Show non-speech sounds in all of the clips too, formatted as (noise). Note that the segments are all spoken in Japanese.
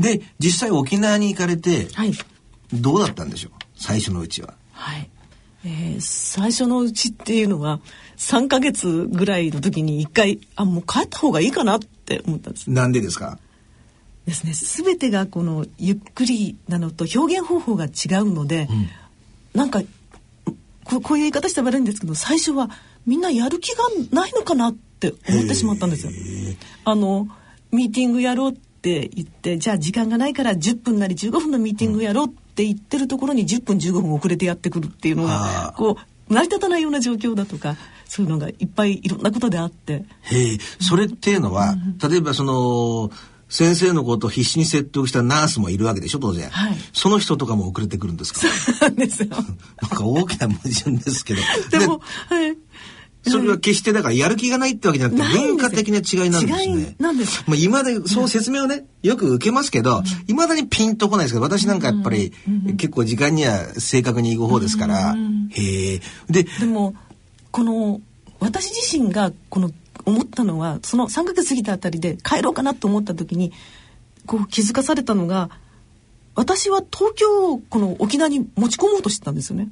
で実際沖縄に行かれてはい。どうだったんでしょう？最初のうちは。はい。えー最初のうちっていうのは、3ヶ月ぐらいの時に一回、あ、もう帰った方がいいかなって思ったんです。なんでですか？ですね。すべてがこの、ゆっくりなのと表現方法が違うので、なんかこ、こういう言い方したら悪いんですけど、最初はみんなやる気がないのかなって思ってしまったんですよ。あの、ミーティングやろうって言って、じゃあ時間がないから10分なり15分のミーティングやろうって言ってるところに10分15分遅れてやってくるっていうのあがー、こう、成り立たないような状況だとか、そういうのがいっぱいいろんなことであって、へえ、それっていうのは、例えばその、先生のことを必死に説得したナースもいるわけでしょ、当然。はいその人とかも遅れてくるんですか？なんですよ。(laughs) なんか大きな矛盾ですけど。でも、はい。それは決してだからやる気がないってわけじゃなくて文化的な違いなんです違ねい。なんです。まあ今でそう説明をね、よく受けますけど、いまだにピンとこないですけど、私なんかやっぱり結構時間には正確に行く方ですから、へえ。で、でもこの私自身がこの思ったのはその3ヶ月過ぎたあたりで帰ろうかなと思った時にこう気づかされたのが私は東京をこの沖縄に持ち込もうとしてたんですよね。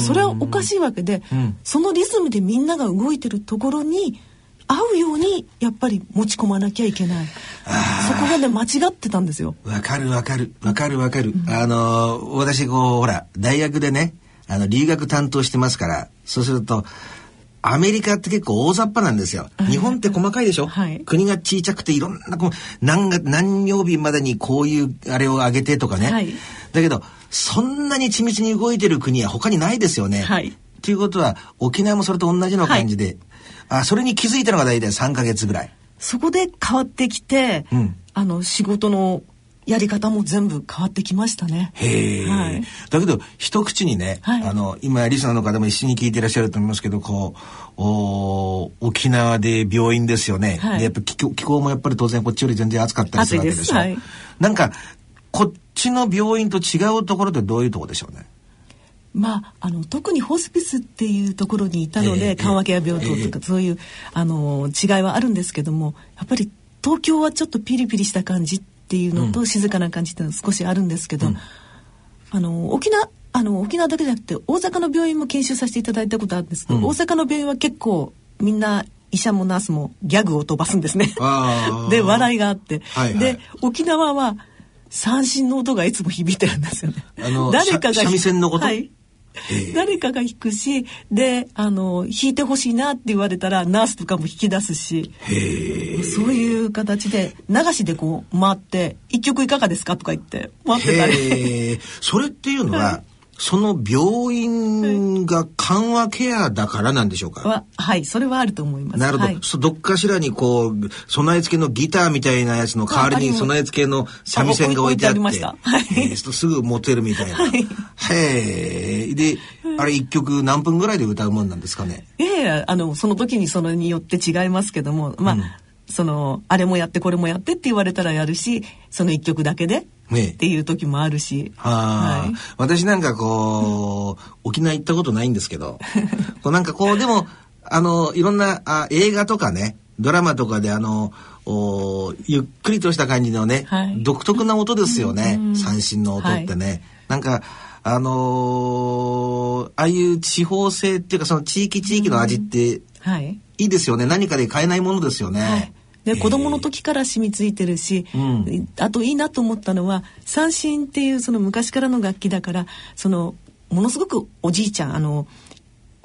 それはおかしいわけで、うんそのリズムでみんなが動いてるところに合うようにやっぱり持ち込まなきゃいけない。そこがね間違ってたんですよ。わかるわかる、わかるわかる。あのー、私こう、ほら、大学でね、あの、留学担当してますから、そうすると、アメリカって結構大雑把なんですよ。日本って細かいでしょ、はい国が小さくていろんな、こう何が、何曜日までにこういうあれを上げてとかね。はいだけど、そんなに緻密に動いてる国は他にないですよね。はいということは、沖縄もそれと同じような感じで、あ、それに気づいたのが大体3ヶ月ぐらい。そこで変わってきて、うんあの仕事のやり方も全部変わってきましたね。へえ、はい。だけど一口にね、はい。あの今リスナーの方も一緒に聞いていらっしゃると思いますけどこうお沖縄で病院ですよね、はい。でやっぱ気候気候もやっぱり当然こっちより全然暑かったりするわけでしょ。暑いですはい。なんかこっちの病院と違うところってどういうところでしょうね？まあ、あの特にホスピスっていうところにいたので、ええ緩和ケア病棟とか、ええ。そういうあの違いはあるんですけどもやっぱり東京はちょっとピリピリした感じっていうのと、静かな感じっていうのは少しあるんですけど、あの沖縄あの沖縄だけじゃなくて大阪の病院も研修させていただいたことあるんですけど、うん。大阪の病院は結構みんな医者もナースもギャグを飛ばすんですね。(laughs) で笑いがあって、はいはい。で沖縄は三振の音がいつも響いてるんですよね。誰かが三味線のこと？はい誰かが弾くしであの弾いてほしいなって言われたらナースとかも弾き出すし。そういう形で流しでこう回って「一曲いかがですか?」とか言って回ってたり。それっていうのは、その病院が緩和ケアだからなんでしょうか、ははいそれはあると思います。なるほど、はい。どっかしらにこう備え付けのギターみたいなやつの代わりに備え付けの三味線が置いてあって。はい。すぐ持てるみたいな、はい。へえであれ一曲何分ぐらいで歌うもんなんですかね？いやいやあのその時にそれによって違いますけどもまあ、うん。そのあれもやってこれもやってって言われたらやるしその一曲だけでねっていう時もあるし、はい。私なんかこう、沖縄行ったことないんですけど、(laughs) こうなんかこう、でも、あの、いろんなあ映画とかね、ドラマとかであの、おゆっくりとした感じのね、はい。独特な音ですよね、三振の音ってね。なんか、あのーああいう地方性っていうかその地域地域の味ってはい。いいですよね。何かで買えないものですよね。はい、で子供の時から染みついてるし、うん。あといいなと思ったのは三振っていうその昔からの楽器だからそのものすごくおじいちゃんあの、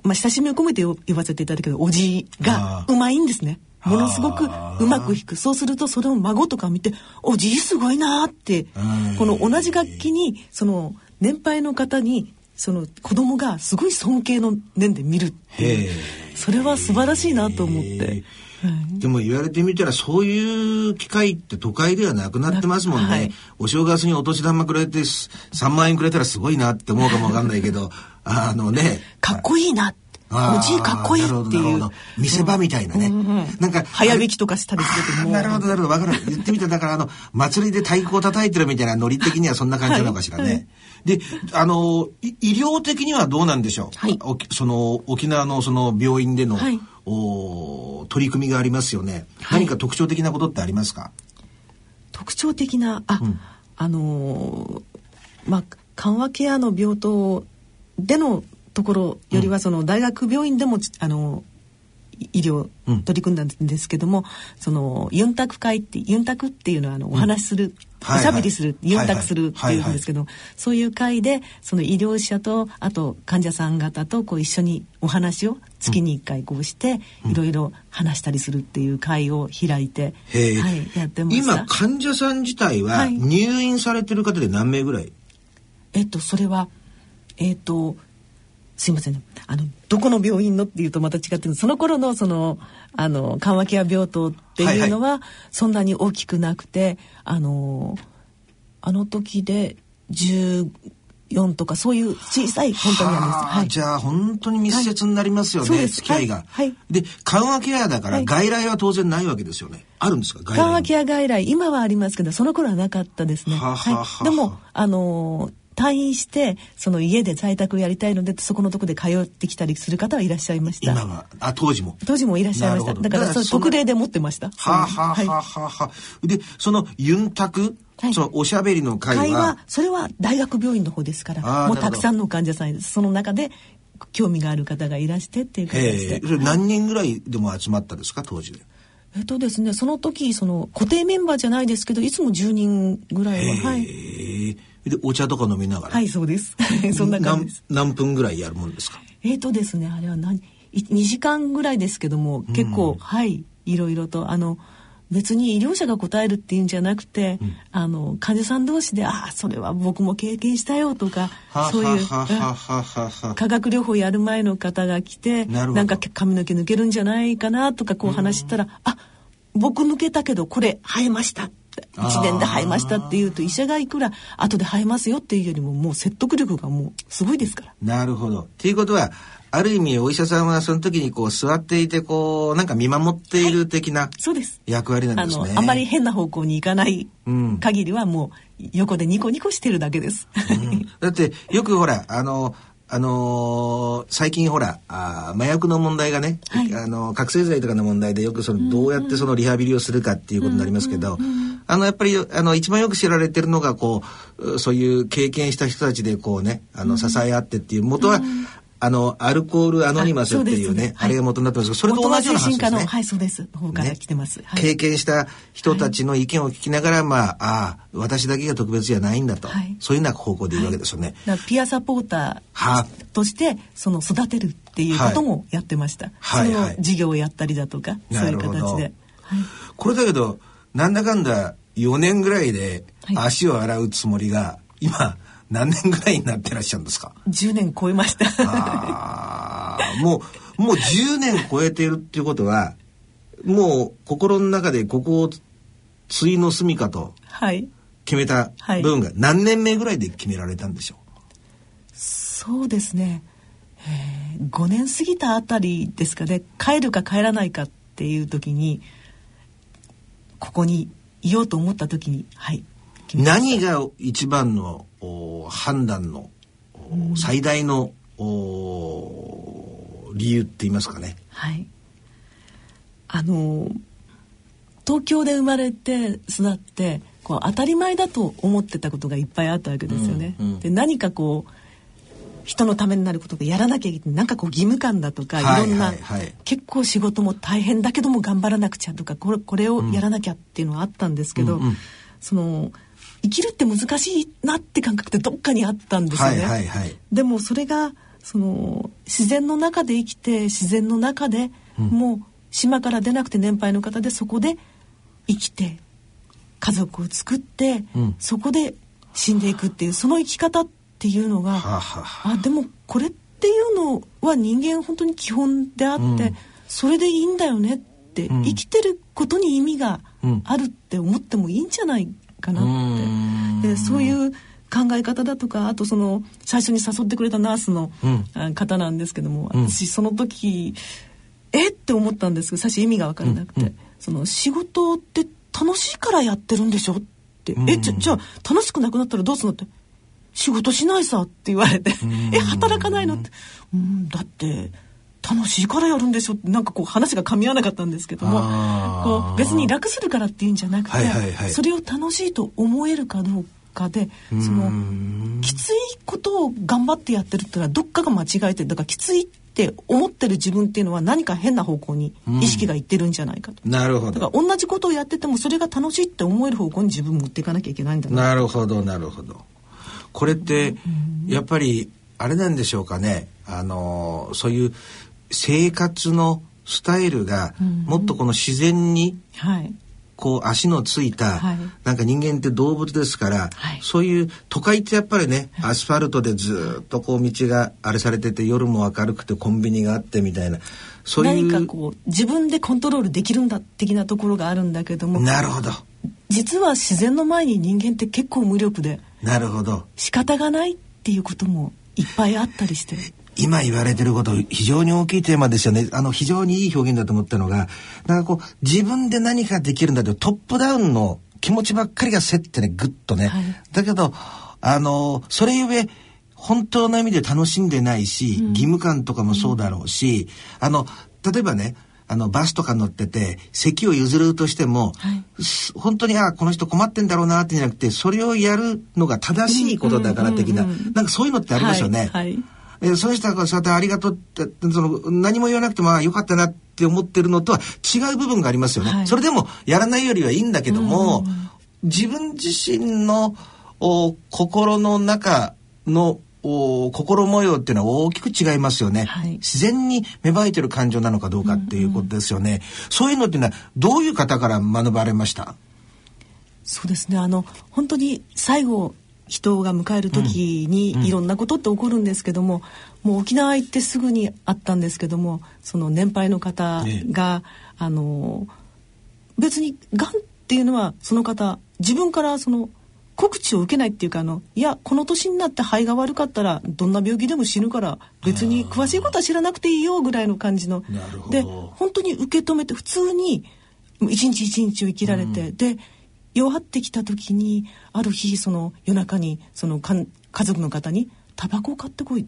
まあ、親しみを込めて言わせていただくけどおじいがうまいんですね。ものすごくうまく弾く。そうするとそれを孫とか見て「おじいすごいな」ってうん。この同じ楽器にその年配の方にその子供がすごい尊敬の念で見るっていう。へそれは素晴らしいなと思って。はい。でも言われてみたらそういう機会って都会ではなくなってますもんね。はい。お正月にお年玉くれてす3万円くれたらすごいなって思うかもわかんないけど、(laughs) あのね。かっこいいな。っておじいかっこいいっていう。見せ場みたいなね。なんか早引きとかしたりするとなるほどなるほど。わかる。言ってみたらだからあの祭りで太鼓を叩いてるみたいなノリ的にはそんな感じなのかしらね、はい。はいであのい医療的にはどうなんでしょう、はい。その沖縄のその病院での、はいお取り組みがありますよね、はい。何か特徴的なことってありますか？特徴的なあ、ん。あのまあ緩和ケアの病棟でのところよりはその大学病院でも、あの医療取り組んだんですけども、うん、そのユンタク会ってユンタクっていうのはあのお話しする、うんおしゃべりする、ユンタクするっていうんですけど、そういう会でその医療者とあと患者さん方とこう一緒にお話を月に1回こうして、いろいろ話したりするっていう会を開いて、はい、やってまし今患者さん自体は入院されてる方で何名ぐらい、えっとそれはえっとすいません、ね、あのどこの病院のっていうとまた違ってその頃のそのあの緩和ケア病棟っていうのはそんなに大きくなくて、はいはい、あのあの時で14とかそういう小さい本当にあります。はい、じゃあ本当に密接になりますよね、はい、付き合いが。はい。で緩和ケアだから外来は当然ないわけですよね。あるんですか？緩和ケア外来今はありますけどその頃はなかったですね。はははい。でもあのー退院してその家で在宅をやりたいのでそこのとこで通ってきたりする方はいらっしゃいました。今はあ当時も。当時もいらっしゃいました。だからそ特例で持ってました。はあ、はあはあはあ、でそのユンタクはい、そのおしゃべりの会は？それは大学病院の方ですからもうたくさんの患者さんその中で興味がある方がいらしてっていう形で、何人ぐらいでも集まったですか？当時でえっとですねその時その固定メンバーじゃないですけどいつも10人ぐらいははいでお茶とか飲みながら。はいそうです。(laughs) そんな感じです。何分ぐらいやるもんですか？えっ、ー、とですねあれは何2時間ぐらいですけども結構、うん、はいいろいろとあの別に医療者が答えるっていうんじゃなくて、うん、あの患者さん同士で「ああそれは僕も経験したよ」とかそういう化学療法やる前の方が来てなんか髪の毛抜けるんじゃないかなとかこう話したら「あ僕抜けたけどこれ生えました」(laughs) 1年で生えましたっていうと医者がいくら後で生えますよっていうよりももう説得力がもうすごいですから。なるほど。っていうことはある意味お医者さんはその時にこう座っていてこうなんか見守っている的な役割なんですね。はい、ああまり変な方向に行かない限りはもう横でニコニコしてるだけです。うん、だってよくほらあのあのー、最近ほらあ麻薬の問題がね、はい、あの覚醒剤とかの問題でよくそのどうやってそのリハビリをするかっていうことになりますけど、あのやっぱりあの一番よく知られてるのがこうそういう経験した人たちでこうねあの支え合ってっていう元は、あのアルコールアノニマスっていうね、あれが元になってますけど、それと同じような話ですね。はい、そうです。方から来てます。経験した人たちの意見を聞きながら、まあ、ああ、私だけが特別じゃないんだと、そういうような方向でいるわけですよね。ピアサポーターとしてその育てるっていうこともやってました。はい、その事業をやったりだとか、そういう形で。これだけどなんだかんだ4年ぐらいで足を洗うつもりが、今何年ぐらいになってらっしゃるんですか？10年超えました。あもうもう10年超えているっていうことはもう心の中でここを対の住みかと決めた部分が何年目ぐらいで決められたんでしょう、はい、そうですね、えー、5年過ぎたあたりですかね。帰るか帰らないかっていう時にここにいようと思った時にはい何が一番の判断の最大の理由って言いますかね。はい。あの東京で生まれて育ってこう当たり前だと思ってたことがいっぱいあったわけですよね。うんうん、で何かこう人のためになることがやらなきゃいけないなんかこう義務感だとか、い、ろんな、結構仕事も大変だけども頑張らなくちゃとかこれこれをやらなきゃっていうのはあったんですけど、うんうん、その生きるって難しいなって感覚ってどっかにあったんですよね。はいはいはい、でもそれがその自然の中で生きて自然の中で、うん、もう島から出なくて年配の方でそこで生きて家族を作って、うん、そこで死んでいくっていうその生き方っていうのが、はあはあ、あ。でもこれっていうのは人間本当に基本であって、うん、それでいいんだよねって、生きてることに意味があるって思ってもいいんじゃないかなって。でそういう考え方だとかあとその最初に誘ってくれたナースの方なんですけども、うん、私その時え？って思ったんですけど最初意味が分からなくて、うんうん、その仕事って楽しいからやってるんでしょ？って、うん、えじゃじゃあ楽しくなくなったらどうするの？って。仕事しないさって言われて。(laughs) え働かないの？って。うんだって楽しいからやるんでしょってなんかこう話が噛み合わなかったんですけどもこう別に楽するからっていうんじゃなくて、はいはいはい、それを楽しいと思えるかどうかでそのきついことを頑張ってやってるっていうのはどっかが間違えてるだからきついって思ってる自分っていうのは何か変な方向に意識がいってるんじゃないかと。なるほだからど。同じことをやっててもそれが楽しいって思える方向に自分持っていかなきゃいけないんだな。なるほど、なるほど。これって、やっぱり、あれなんでしょうかね。あの、そういう生活のスタイルが、もっとこの自然に、はい。こう足のついた、はい。なんか人間って動物ですから、はい。そういう都会ってやっぱりねアスファルトでずっとこう道があれされてて夜も明るくてコンビニがあってみたいなそういう何かこう自分でコントロールできるんだ的なところがあるんだけどもなるほど。実は自然の前に人間って結構無力でなるほど。仕方がないっていうこともいっぱいあったりして今言われてること非常に大きいテーマですよね。あの非常にいい表現だと思ったのがなんかこう自分で何かできるんだとトップダウンの気持ちばっかりが競ってねグッとね、はい。だけどあのそれゆえ本当の意味で楽しんでないし、義務感とかもそうだろうし、あの例えばねあのバスとか乗ってて席を譲るとしても、はい。す本当にあこの人困ってんだろうなってじゃなくてそれをやるのが正しいことだから的な、うんうんうんうん。なんかそういうのってありますよね。はいはいえーその人がそうやってありがとうってその何も言わなくてもよかったなって思ってるのとは違う部分がありますよね。はい。それでもやらないよりはいいんだけども、自分自身のお心の中のお心模様っていうのは大きく違いますよね、はい。自然に芽生えてる感情なのかどうかっていうことですよね、そういうのっていうのはどういう方から学ばれました？そうですね。あの本当に最後人が迎える時にいろんなことって起こるんですけども、もう沖縄行ってすぐにあったんですけどもその年配の方が、あの別にがんっていうのはその方自分からその告知を受けないっていうかあのいやこの年になって肺が悪かったらどんな病気でも死ぬから別に詳しいことは知らなくていいよぐらいの感じの。で本当に受け止めて普通に一日一日を生きられて、で弱ってきた時にある日その夜中にそのかん家族の方に「タバコを買ってこい」っ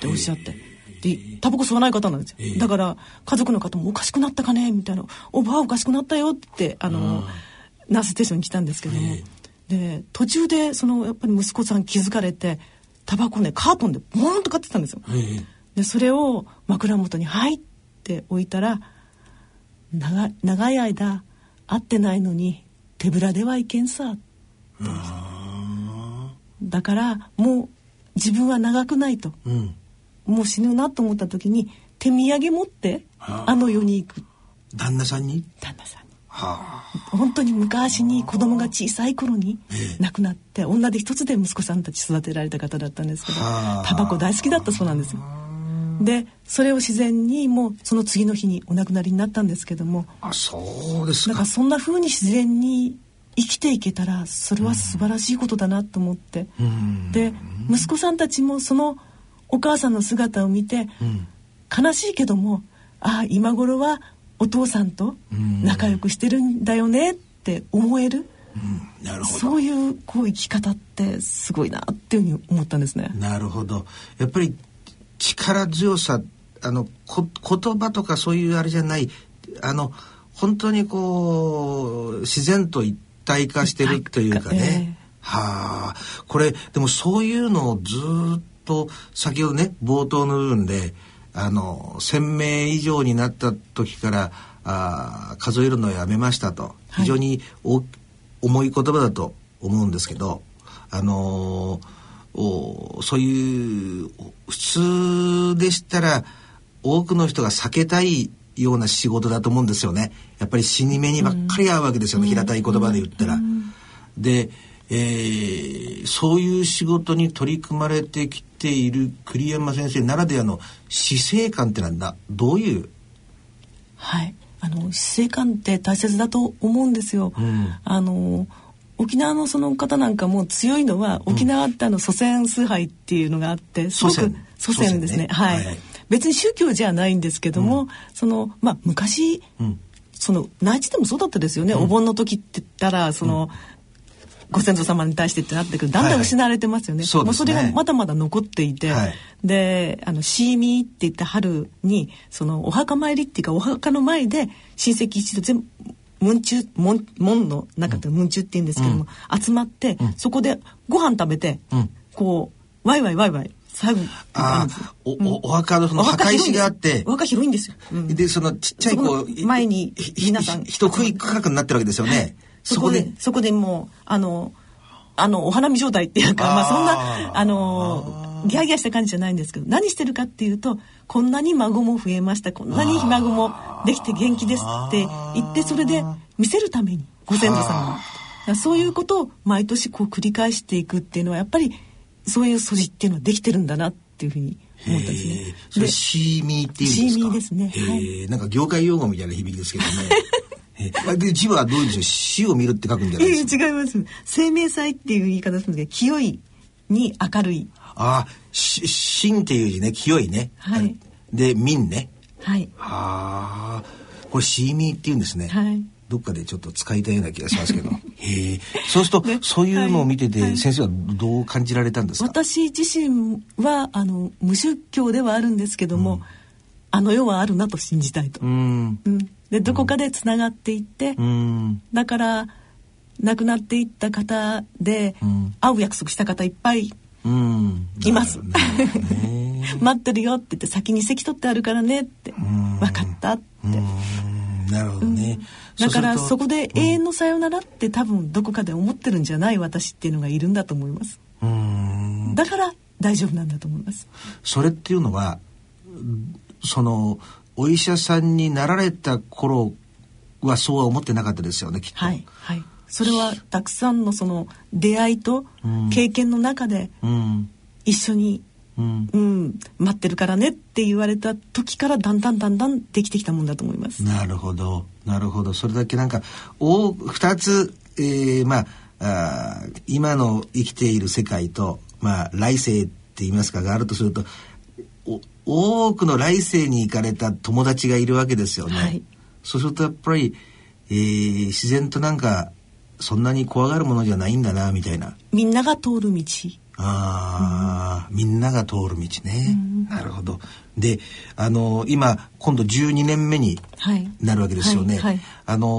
ておっしゃって。でタバコ吸わない方なんですよ、だから家族の方も「おかしくなったかね?」みたいな「おばあおかしくなったよ」ってあのナースステーションに来たんですけども、で途中でそのやっぱり息子さん気づかれてタバコねカートンでボーンと買ってたんですよ。でそれを枕元に「はい」って置いたら長い長い間会ってないのに手ぶらではいけんさ。だからもう自分は長くないと。うん。もう死ぬなと思った時に手土産持ってはああの世に行く。旦那さんに？旦那さんに。はあ。本当に昔に子供が小さい頃にええ。亡くなって女手一つで息子さんたち育てられた方だったんですけどはあ。タバコ大好きだったそうなんですよ。でそれを自然にもうその次の日にお亡くなりになったんですけども。あそうですか。なんかそんな風に自然に生きていけたらそれは素晴らしいことだなと思って、うん。で息子さんたちもそのお母さんの姿を見て、うん。悲しいけどもああ今頃はお父さんと仲良くしてるんだよねって思える、うん。なるほど。そういうこう生き方ってすごいなっていうふうに思ったんですね。なるほど。やっぱり力強さあのこ言葉とかそういうあれじゃないあの本当にこう自然と一体化してるというかね、はあ。これでもそういうのをずっと先ほどね冒頭の部分であの1,000名以上になった時からあー数えるのをやめましたと。はい。非常にお重い言葉だと思うんですけどあのーおそういう普通でしたら多くの人が避けたいような仕事だと思うんですよね。やっぱり死に目にばっかり合うわけですよね、平たい言葉で言ったら。で、えーそういう仕事に取り組まれてきている栗山先生ならではの死生観ってのはなどういう？はい、あの死生観って大切だと思うんですよ。うん。あの沖縄のその方なんかも強いのは沖縄ってあの祖先崇拝っていうのがあってすごく祖先ですね。ね。はい、はい。別に宗教じゃないんですけども、そのまあ昔、うん。その内地でもそうだったですよね、お盆の時って言ったらその、ご先祖様に対してってなってくるだんだん失われてますよね。はいそうですね。もそれがまだまだ残っていて、はい。であのシーミーって言って春にそのお墓参りっていうかお墓の前で親戚一同全部門中門門の中で門中って言うんですけども、集まって、そこでご飯食べて、うん。こうワイワイワイワイ最後ああ、お、お、お墓のその墓石があってお、墓広いんですよ、うん。で、そのちっちゃいこそこの前にひ皆さん。ひ一区画になってるわけですよね。そこでそこで。もうあのあのお花見状態っていうかまあそんなあのギャーギャーした感じじゃないんですけど何してるかっていうとこんなに孫も増えました。こんなにひ孫もできて元気ですって言ってそれで見せるためにご先祖様にそういうことを毎年こう繰り返していくっていうのはやっぱりそういう素地っていうのはできてるんだなっていうふうに思ったんですね。それでシーミーっていうんですか？シーミーですね。はへえなんか業界用語みたいな響きですけどね。へえで字はどうでしょう？死を見るって書くんじゃないいですか？や違います。生命祭っていう言い方するんですけど清いに明るいああ、し、心っていう字ね、清いね。はいで、民ね。はいはあ、これシーミーって言うんですね。はいどっかでちょっと使いたいような気がしますけど。(laughs) へえ。そうすると、ねそういうのを見てて、先生はどう感じられたんですか？私自身はあの無宗教ではあるんですけども、あの世はあるなと信じたいと。うん。うんでどこかでつながっていって、うん。だから亡くなっていった方で、うん会う約束した方いっぱいうん。います (laughs) 待ってるよって言って先に席取ってあるからねってん分かったって。うんなるほどね。だからそこで。で永遠のさよならって多分どこかで思ってるんじゃない私っていうのがいるんだと思います。うん。だから大丈夫なんだと思います。それっていうのは、その、お医者さんになられた頃はそうは思ってなかったですよね、きっと。はいはい。それはたくさんのその出会いとうん経験の中でうん。一緒に、うん。うん、待ってるからねって言われた時からだんだんだんだんできてきたもんだと思います。なるほど。なるほど。それだけなんか、お二つ、えー、まあ、あー今の生きている世界と、まあ、来世って言いますか、があるとすると、お多くの来世に行かれた友達がいるわけですよね。はいそうするとやっぱり、えー自然となんか、そんなに怖がるものじゃないんだな、みたいな。みんなが通る道。ああ、みんなが通る道ね。なるほど。で、あの今、今度12年目にはい。なるわけですよね。はいはいあのー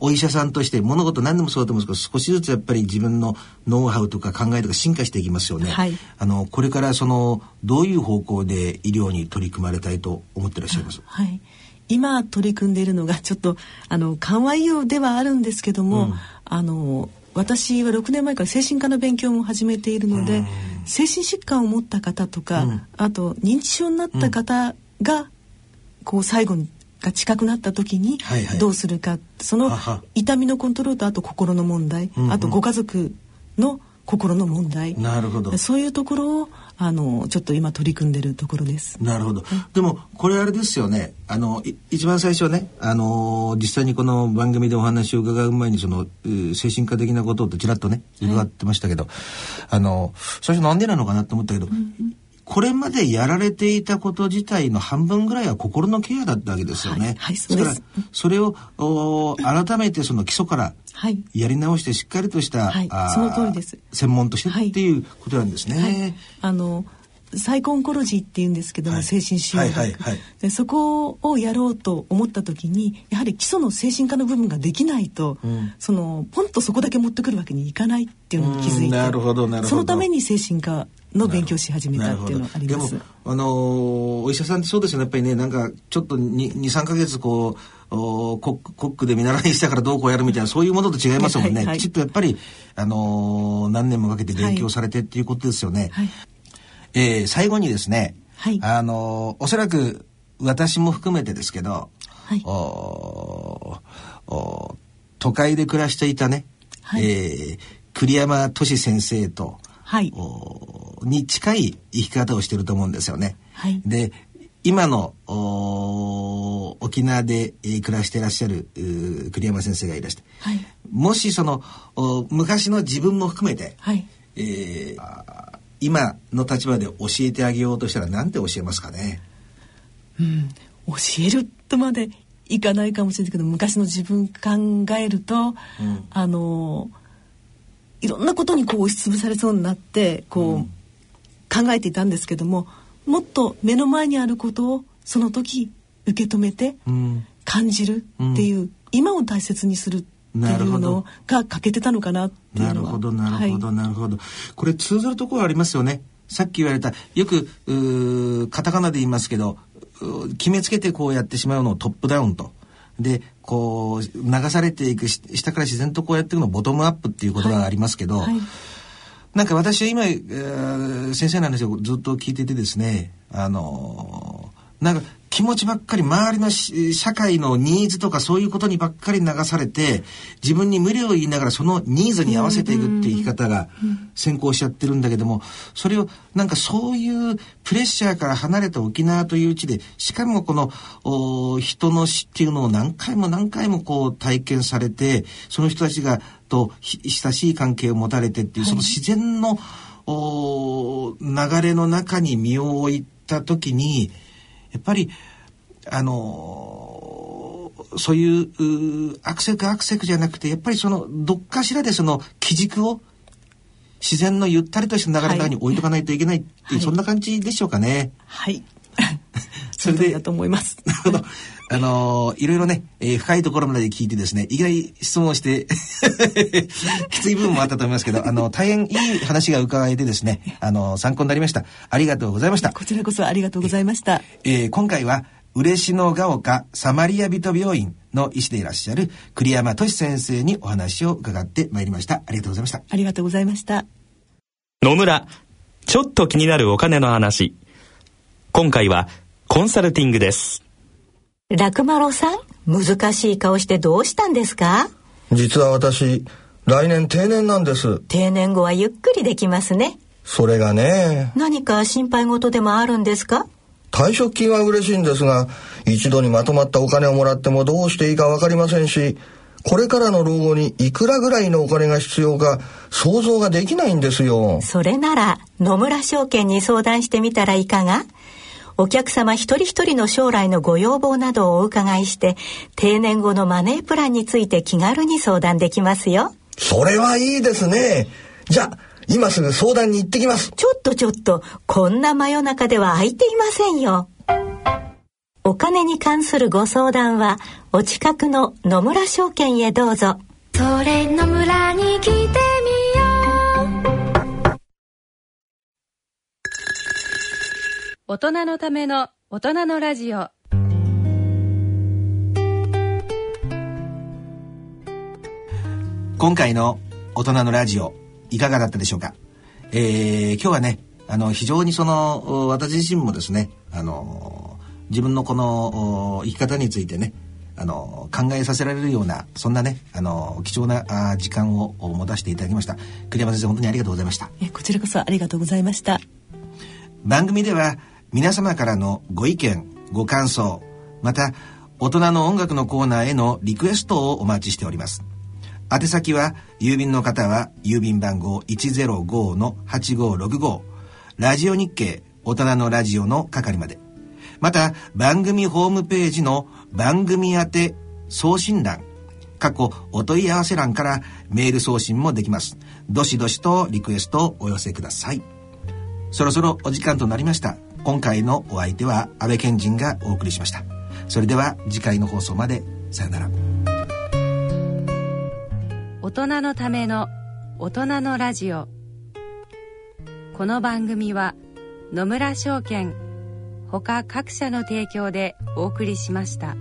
お医者さんとして物事何でもそうだと思うんですけど少しずつやっぱり自分のノウハウとか考えとか進化していきますよね。はいあのこれからそのどういう方向で医療に取り組まれたいと思ってらっしゃいます？はい。今取り組んでいるのがちょっとあの緩和医療ではあるんですけども、うん。あの私は6年前から精神科の勉強も始めているので、精神疾患を持った方とか、うん。あと認知症になった方が、こう最後にが近くなった時にはいはい。どうするか、そのはは。痛みのコントロールとあと心の問題、うんうん。あとご家族の心の問題。なるほど。そういうところをあのちょっと今取り組んでるところです。なるほど。でも、これあれですよね。あの、い一番最初ね、あのー実際にこの番組でお話を伺う前に、その、精神科的なことってちらっとね、伺ってましたけど、あの、最初なんでなのかなと思ったけど、これまでやられていたこと自体の半分ぐらいは心のケアだったわけですよね。はいはいですから、それを、おー改めてその基礎から、はい。やり直してしっかりとした、はいその通りです専門としてっていうことなんですね。はい、あのサイコオンコロジーっていうんですけども、はい。精神診療学、はいはいはい。でそこをやろうと思った時にやはり基礎の精神科の部分ができないと、うん。そのポンとそこだけ持ってくるわけにいかないっていうのに気づいてうん。なるほどなるほど。そのために精神科の勉強をし始めたっていうのがあります。でも、あのーお医者さんってそうですよね。やっぱりね、なんか、ちょっと2、3ヶ月こう、おコックコックで見習いしたからどうこうやるみたいな、そういうものと違いますもんね。はいはい。きちっとやっぱり、あのー何年もかけて勉強されてっていうことですよね。はいえー最後にですね、はい。あのーおそらく私も含めてですけど、はい。おーおー都会で暮らしていたね、はい。えー栗山俊先生と、はい。おに近い生き方をしてると思うんですよね。はい。で今のお沖縄で、えー暮らしていらっしゃる栗山先生がいらして、はい。もしそのお昔の自分も含めて、はい。えー今の立場で教えてあげようとしたら何て教えますかね？うん、教えるとまでいかないかもしれないけど昔の自分考えると、うん。あのいろんなことにこう押しつぶされそうになってこう、うん。考えていたんですけどももっと目の前にあることをその時受け止めてうん。感じるっていう今を大切にするっていうのが欠けてたのかなっていうのは。なるほどなるほど、はい、なるほど。これ通ずるところありますよね。さっき言われたよくカタカナで言いますけど決めつけてこうやってしまうのをトップダウンと。でこう流されていく下から自然とこうやっていくのボトムアップっていう言葉がありますけど、はい。はい、なんか私は今、えー、先生なんですよ。ずっと聞いててですね。あのー、なんか気持ちばっかり周りの社会のニーズとかそういうことにばっかり流されて自分に無理を言いながらそのニーズに合わせていくっていう生き方が先行しちゃってるんだけどもそれをなんかそういうプレッシャーから離れた沖縄という地でしかもこの人の死っていうのを何回も何回もこう体験されてその人たちがと親しい関係を持たれてっていうその自然の、流れの中に身を置いた時にやっぱりあのそういうアクセクアクセクじゃなくてやっぱりそのどっかしらでその基軸を自然のゆったりとした流れの中に置いとかないといけないっていう、はい、そんな感じでしょうかね。はい。それでだと思います。(laughs) なるほど。あのー、いろいろね、えー、深いところまで聞いてですね、意外質問して (laughs) きつい部分もあったと思いますけど、あの、大変いい話が伺えてですね、あの参考になりました。ありがとうございました。こちらこそありがとうございました。えー、今回は、嬉野が丘サマリア人病院の医師でいらっしゃる栗山俊先生にお話を伺ってまいりました。ありがとうございました。ありがとうございました。野村、ちょっと気になるお金の話。今回はコンサルティングです。楽丸さん、難しい顔してどうしたんですか？実は私、来年定年なんです。定年後はゆっくりできますね。それがね。何か心配事でもあるんですか？退職金は嬉しいんですが、一度にまとまったお金をもらってもどうしていいかわかりませんし、これからの老後にいくらぐらいのお金が必要か想像ができないんですよ。それなら野村証券に相談してみたらいかが？お客様一人一人の将来のご要望などをお伺いして定年後のマネープランについて気軽に相談できますよ。それはいいですね。じゃあ今すぐ相談に行ってきます。ちょっとちょっと、こんな真夜中では空いていませんよ。お金に関するご相談は、お近くの野村証券へどうぞ。それ野村に来てみよ大人のための大人のラジオ。今回の大人のラジオいかがだったでしょうか？えー、今日はね、あの、非常にその、私自身もですね、あの、自分のこの生き方についてね、あの、考えさせられるような、そんなね、あの、貴重なあ時間を持たせていただきました。栗山先生、本当にありがとうございました。え、こちらこそありがとうございました。番組では、皆様からのご意見、ご感想、また、大人の音楽のコーナーへのリクエストをお待ちしております。宛先は郵便の方は郵便番号105-8565ラジオ日経大人のラジオの係まで。また番組ホームページの番組宛て送信欄過去お問い合わせ欄からメール送信もできます。どしどしとリクエストをお寄せください。そろそろお時間となりました。今回のお相手は安倍賢人がお送りしました。それでは次回の放送まで。さよなら。大人のための大人のラジオ。この番組は野村証券ほか各社の提供でお送りしました。